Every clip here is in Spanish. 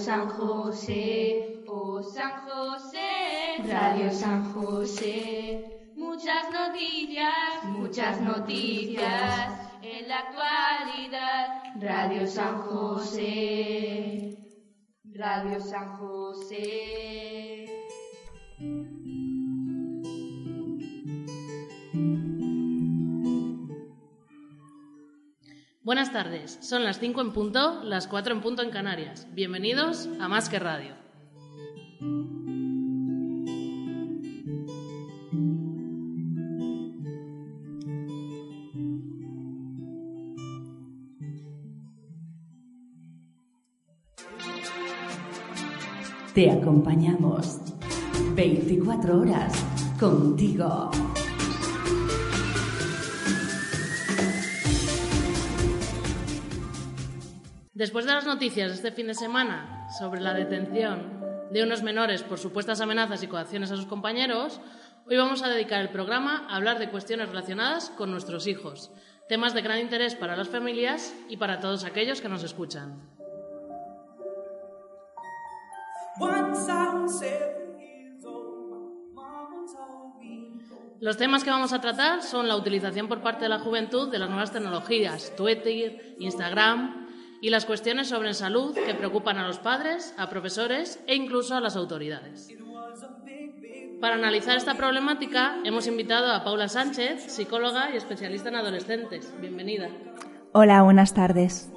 San José, oh San José, Radio San José. Muchas noticias, muchas noticias en la actualidad. Radio San José, Radio San José. Buenas tardes, son las 5 en punto, las 4 en punto en Canarias. Bienvenidos a Más que Radio. Te acompañamos 24 horas contigo. Después de las noticias de este fin de semana sobre la detención de unos menores por supuestas amenazas y coacciones a sus compañeros, hoy vamos a dedicar el programa a hablar de cuestiones relacionadas con nuestros hijos, temas de gran interés para las familias y para todos aquellos que nos escuchan. Los temas que vamos a tratar son la utilización por parte de la juventud de las nuevas tecnologías, Twitter, Instagram, y las cuestiones sobre salud que preocupan a los padres, a profesores e incluso a las autoridades. Para analizar esta problemática hemos invitado a Paula Sánchez, psicóloga y especialista en adolescentes. Bienvenida. Hola, buenas tardes.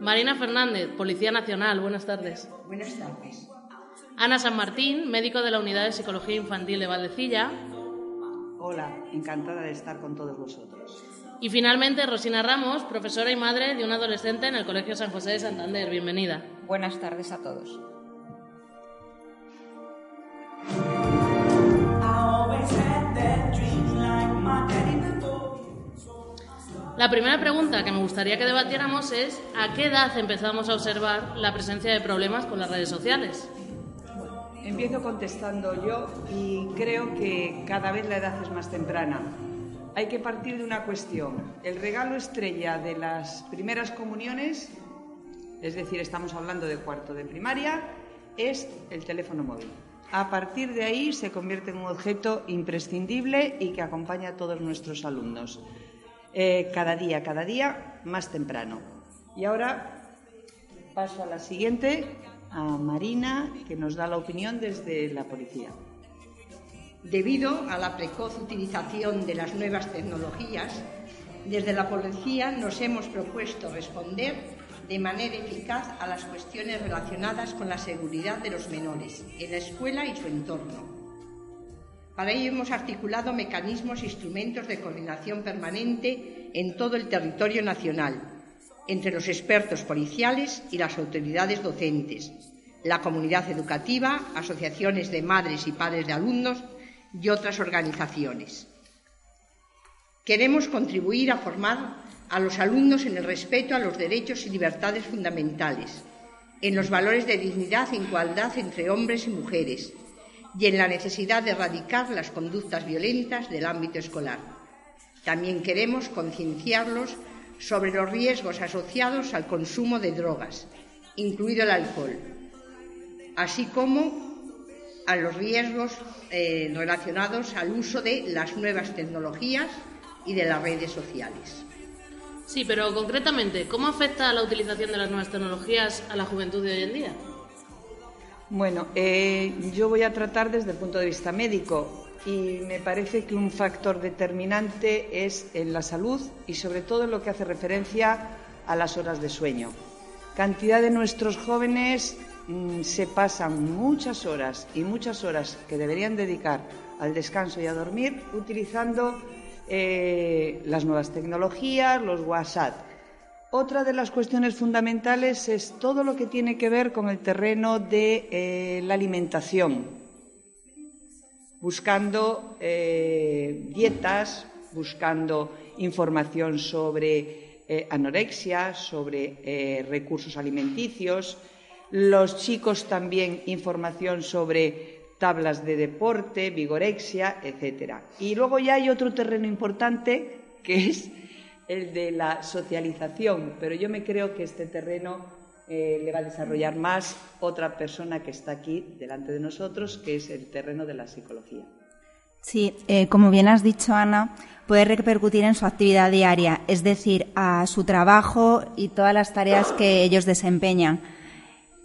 Marina Fernández, Policía Nacional. Buenas tardes. Buenas tardes. Ana San Martín, médico de la Unidad de Psicología Infantil de Valdecilla. Hola, encantada de estar con todos vosotros. Y finalmente, Rosina Ramos, profesora y madre de un adolescente en el Colegio San José de Santander. Bienvenida. Buenas tardes a todos. La primera pregunta que me gustaría que debatiéramos es ¿a qué edad empezamos a observar la presencia de problemas con las redes sociales? Empiezo contestando yo y creo que cada vez la edad es más temprana. Hay que partir de una cuestión. El regalo estrella de las primeras comuniones, es decir, estamos hablando de cuarto de primaria, es el teléfono móvil. A partir de ahí se convierte en un objeto imprescindible y que acompaña a todos nuestros alumnos. Eh, cada día, cada día más temprano. Y ahora paso a la siguiente, a Marina, que nos da la opinión desde la policía. Debido a la precoz utilización de las nuevas tecnologías, desde la policía nos hemos propuesto responder de manera eficaz a las cuestiones relacionadas con la seguridad de los menores en la escuela y su entorno. Para ello hemos articulado mecanismos e instrumentos de coordinación permanente en todo el territorio nacional, entre los expertos policiales y las autoridades docentes, la comunidad educativa, asociaciones de madres y padres de alumnos y otras organizaciones. Queremos contribuir a formar a los alumnos en el respeto a los derechos y libertades fundamentales, en los valores de dignidad e igualdad entre hombres y mujeres y en la necesidad de erradicar las conductas violentas del ámbito escolar. También queremos concienciarlos sobre los riesgos asociados al consumo de drogas, incluido el alcohol, así como a los riesgos eh, relacionados al uso de las nuevas tecnologías y de las redes sociales. Sí, pero concretamente, ¿cómo afecta la utilización de las nuevas tecnologías a la juventud de hoy en día? Bueno, eh, yo voy a tratar desde el punto de vista médico y me parece que un factor determinante es en la salud y sobre todo en lo que hace referencia a las horas de sueño. Cantidad de nuestros jóvenes mm, se pasan muchas horas y muchas horas que deberían dedicar al descanso y a dormir utilizando eh, las nuevas tecnologías, los WhatsApp. Otra de las cuestiones fundamentales es todo lo que tiene que ver con el terreno de eh, la alimentación, buscando eh, dietas, buscando información sobre eh, anorexia, sobre recursos alimenticios. Los chicos también información sobre tablas de deporte, vigorexia, etcétera. Y luego ya hay otro terreno importante que es el de la socialización, pero yo me creo que este terreno eh, le va a desarrollar más otra persona que está aquí delante de nosotros, que es el terreno de la psicología. Sí, eh, como bien has dicho, Ana, puede repercutir en su actividad diaria, es decir, a su trabajo y todas las tareas que ellos desempeñan.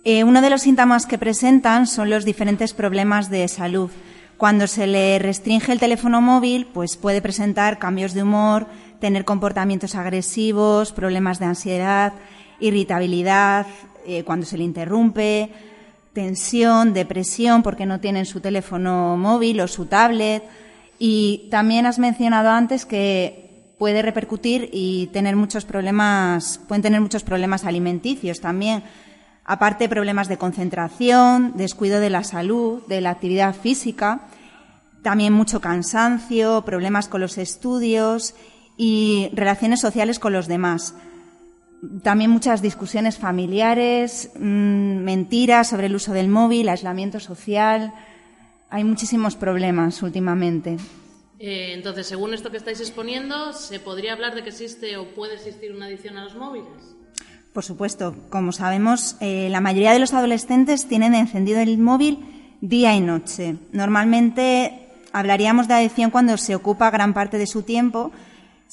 Eh, uno de los síntomas que presentan son los diferentes problemas de salud. Cuando se le restringe el teléfono móvil, pues puede presentar cambios de humor, tener comportamientos agresivos, problemas de ansiedad, irritabilidad, eh, cuando se le interrumpe, tensión, depresión porque no tienen su teléfono móvil o su tablet. Y también has mencionado antes que puede repercutir y tener muchos problemas, pueden tener muchos problemas alimenticios también. Aparte, problemas de concentración, descuido de la salud, de la actividad física, también mucho cansancio, problemas con los estudios y relaciones sociales con los demás. También muchas discusiones familiares, mm, mentiras sobre el uso del móvil, aislamiento social. Hay muchísimos problemas últimamente. Eh, entonces, según esto que estáis exponiendo, ¿se podría hablar de que existe o puede existir una adicción a los móviles? Por supuesto. Como sabemos, eh, la mayoría de los adolescentes tienen encendido el móvil día y noche. Normalmente hablaríamos de adicción cuando se ocupa gran parte de su tiempo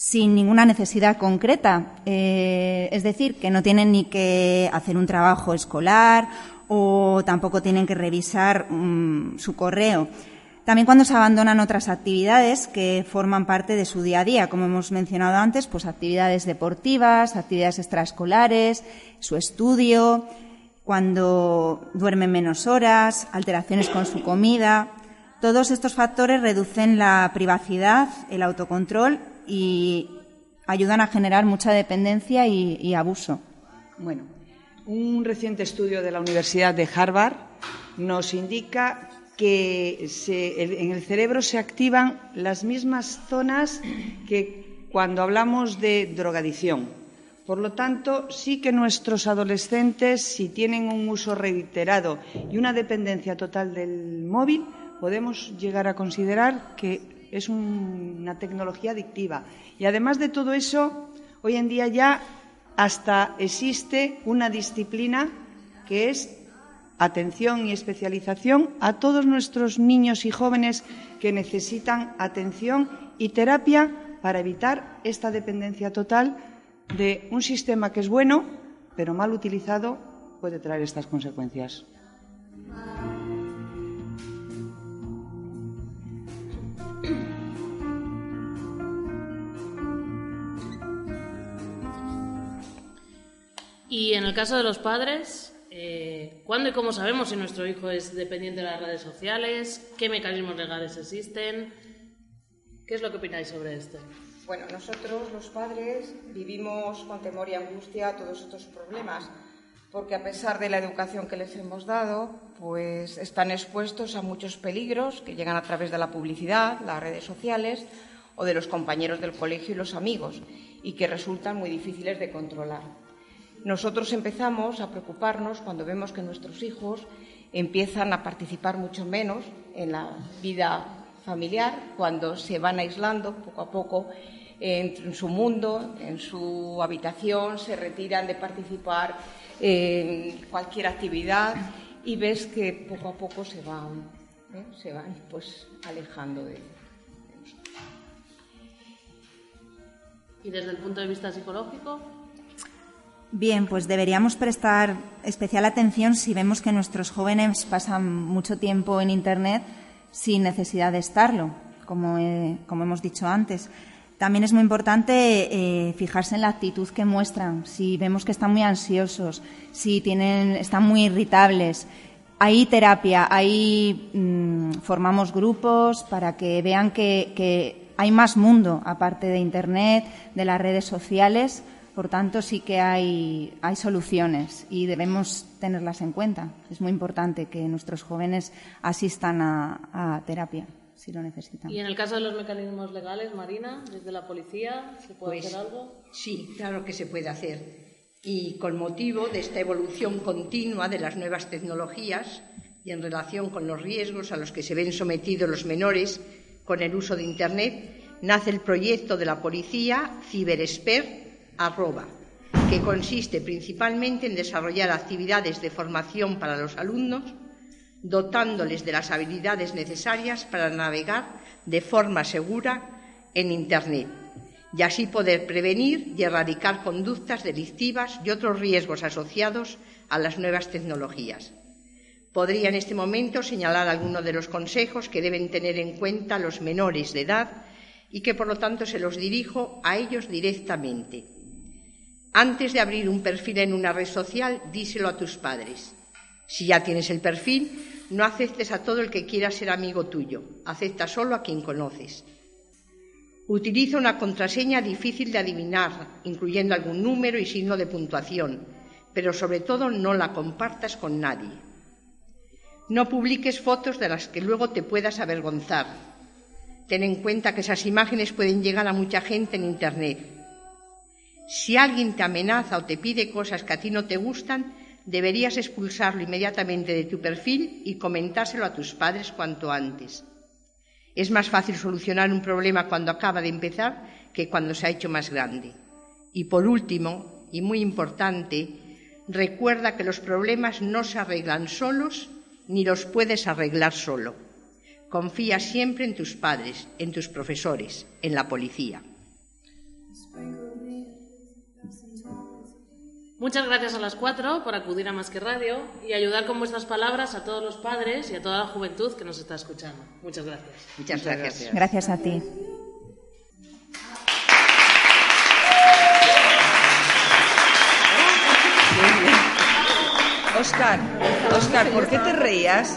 sin ninguna necesidad concreta. Eh, es decir, que no tienen ni que hacer un trabajo escolar o tampoco tienen que revisar mm, su correo. También cuando se abandonan otras actividades que forman parte de su día a día, como hemos mencionado antes, pues actividades deportivas, actividades extraescolares, su estudio, cuando duermen menos horas, alteraciones con su comida. Todos estos factores reducen la privacidad, el autocontrol y ayudan a generar mucha dependencia y, abuso. Bueno, un reciente estudio de la Universidad de Harvard nos indica que en el cerebro se activan las mismas zonas que cuando hablamos de drogadicción. Por lo tanto, sí que nuestros adolescentes, si tienen un uso reiterado y una dependencia total del móvil, podemos llegar a considerar que es una tecnología adictiva. Y además de todo eso, hoy en día ya hasta existe una disciplina que es atención y especialización a todos nuestros niños y jóvenes que necesitan atención y terapia para evitar esta dependencia total de un sistema que es bueno, pero mal utilizado puede traer estas consecuencias. Y en el caso de los padres, eh, ¿cuándo y cómo sabemos si nuestro hijo es dependiente de las redes sociales? ¿Qué mecanismos legales existen? ¿Qué es lo que opináis sobre esto? Bueno, nosotros los padres vivimos con temor y angustia todos estos problemas, porque a pesar de la educación que les hemos dado, pues están expuestos a muchos peligros que llegan a través de la publicidad, las redes sociales o de los compañeros del colegio y los amigos, y que resultan muy difíciles de controlar. Nosotros empezamos a preocuparnos cuando vemos que nuestros hijos empiezan a participar mucho menos en la vida familiar, cuando se van aislando poco a poco en su mundo, en su habitación, se retiran de participar en cualquier actividad y ves que poco a poco se van, ¿eh? se van pues alejando de, de nosotros. ¿Y desde el punto de vista psicológico? Bien, pues deberíamos prestar especial atención si vemos que nuestros jóvenes pasan mucho tiempo en Internet sin necesidad de estarlo, como, hemos dicho antes. También es muy importante eh, fijarse en la actitud que muestran, si vemos que están muy ansiosos, si tienen, están muy irritables. Hay terapia, ahí mm, formamos grupos para que vean que hay más mundo aparte de Internet, de las redes sociales Por tanto, sí que hay, hay soluciones y debemos tenerlas en cuenta. Es muy importante que nuestros jóvenes asistan a, terapia si lo necesitan. Y en el caso de los mecanismos legales, Marina, desde la policía, ¿se puede pues hacer algo? Sí, claro que se puede hacer. Y con motivo de esta evolución continua de las nuevas tecnologías y en relación con los riesgos a los que se ven sometidos los menores con el uso de Internet, nace el proyecto de la policía Ciberexpert que consiste principalmente en desarrollar actividades de formación para los alumnos, dotándoles de las habilidades necesarias para navegar de forma segura en Internet y así poder prevenir y erradicar conductas delictivas y otros riesgos asociados a las nuevas tecnologías. Podría en este momento señalar algunos de los consejos que deben tener en cuenta los menores de edad y que por lo tanto se los dirijo a ellos directamente. Antes de abrir un perfil en una red social, díselo a tus padres. Si ya tienes el perfil, no aceptes a todo el que quiera ser amigo tuyo, acepta solo a quien conoces. Utiliza una contraseña difícil de adivinar, incluyendo algún número y signo de puntuación, pero sobre todo no la compartas con nadie. No publiques fotos de las que luego te puedas avergonzar. Ten en cuenta que esas imágenes pueden llegar a mucha gente en Internet si alguien te amenaza o te pide cosas que a ti no te gustan, deberías expulsarlo inmediatamente de tu perfil y comentárselo a tus padres cuanto antes. Es más fácil solucionar un problema cuando acaba de empezar que cuando se ha hecho más grande. Y por último, y muy importante, recuerda que los problemas no se arreglan solos ni los puedes arreglar solo. Confía siempre en tus padres, en tus profesores, en la policía. Muchas gracias a las cuatro por acudir a Más que Radio y ayudar con vuestras palabras a todos los padres y a toda la juventud que nos está escuchando. Muchas gracias. Muchas gracias. Gracias a ti. Oscar, Oscar, ¿por qué te reías?